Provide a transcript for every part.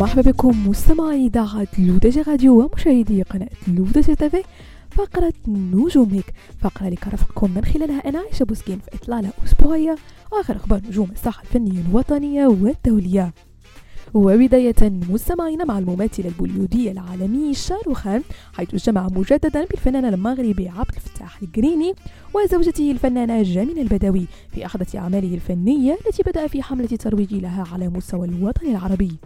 مرحبا بكم مستمعي إذاعة L'ODJ Radio ومشاهدي قناة L'ODJ TV فقرة نجوم week. فقرة اللي كنرافقكم من خلالها أنا عايشة بوسكين في إطلالة أسبوعية وآخر أخبار نجوم الساحة الفنية الوطنية والدولية. وبداية مستمعين مع الممثل البوليودي العالمي شاروخان حيث جمع مجددا بالفنان المغربي عبد الفتاح الجريني وزوجته الفنانة جميلة البدوي في أحدث أعماله الفنية التي بدأ في حملة الترويج لها على مستوى الوطن العربي.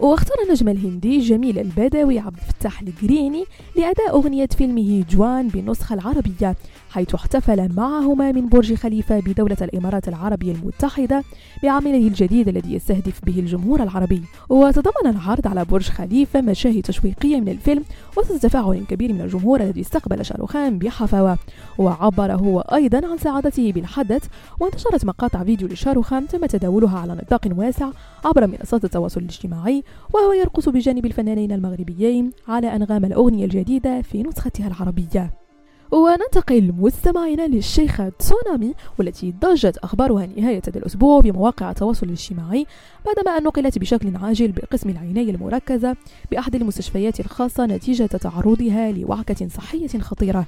واختار النجم الهندي جميل البدوي عبد الفتاح القريني لأداء أغنية فيلمه جوان بالنسخة العربية حيث احتفل معهما من برج خليفة بدولة الإمارات العربية المتحدة بعمله الجديد الذي يستهدف به الجمهور العربي. وتضمن العرض على برج خليفة مشاهد تشويقية من الفيلم وسط تفاعل كبير من الجمهور الذي استقبل شاروخان بحفاوة. وعبر هو أيضا عن سعادته بالحدث وانتشرت مقاطع فيديو لشاروخان تم تداولها على نطاق واسع عبر منصات التواصل الاجتماعي وهو يرقص بجانب الفنانين المغربيين على أنغام الأغنية الجديدة في نسختها العربية. وننتقل مستمعينا للشيخة تسونامي والتي ضجت أخبارها نهاية هذا الأسبوع بمواقع التواصل الاجتماعي بعدما أن نقلت بشكل عاجل بقسم العناية المركزة بأحد المستشفيات الخاصة نتيجة تعرضها لوعكة صحية خطيرة.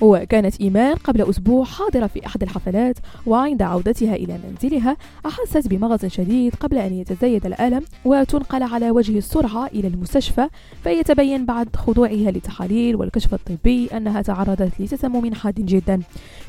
وكانت إيمان قبل أسبوع حاضرة في أحد الحفلات وعند عودتها إلى منزلها أحست بمغص شديد قبل أن يتزايد الألم وتنقل على وجه السرعة إلى المستشفى فيتبين بعد خضوعها للتحاليل والكشف الطبي أنها تعرضت لتسمم حاد جدا.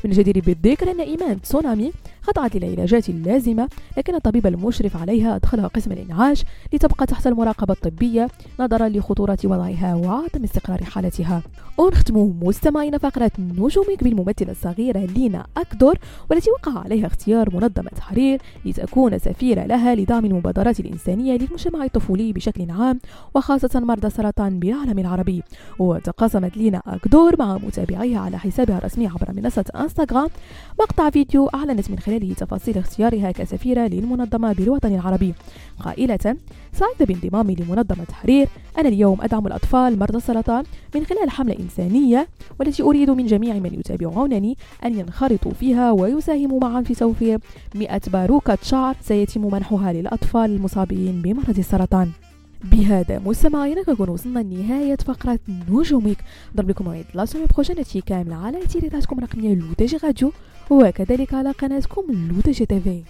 من الجدير بالذكر أن إيمان تسونامي خضعت للعلاجات اللازمة لكن الطبيب المشرف عليها أدخلها قسم الإنعاش لتبقى تحت المراقبة الطبية نظرا لخطورة وضعها وعدم استقرار حالتها. ونختم مستمعين فقرة نجومك بالممثلة الصغيرة لينا أكدور والتي وقع عليها اختيار منظمة حرير لتكون سفيرة لها لدعم المبادرات الإنسانية للمجتمع الطفولي بشكل عام وخاصة مرضى السرطان بالعالم العربي. وتقاسمت لينا أكدور مع متابعيها على حسابها الرسمي عبر منصة إنستغرام مقطع فيديو أعلنت من خلاله تفاصيل اختيارها كسفيرة للمنظمة بالوطن العربي. قائلة سعيدة بانضمامي لمنظمة تحرير أنا اليوم أدعم الأطفال مرضى السرطان من خلال حملة إنسانية والتي أريد من جميع من يتابعونني أن ينخرطوا فيها ويساهموا معا في توفير 100 باروكة شعر سيتم منحها للأطفال المصابين بمرض السرطان. بهذا مستمعينا كنكون وصلنا لنهاية فقرة نجومك. نضرب لكم موعد لا سومي كاملة على تيريتاتكم الرقمية لو تي جي راديو وكذلك على قناتكم لو تي جي تيفي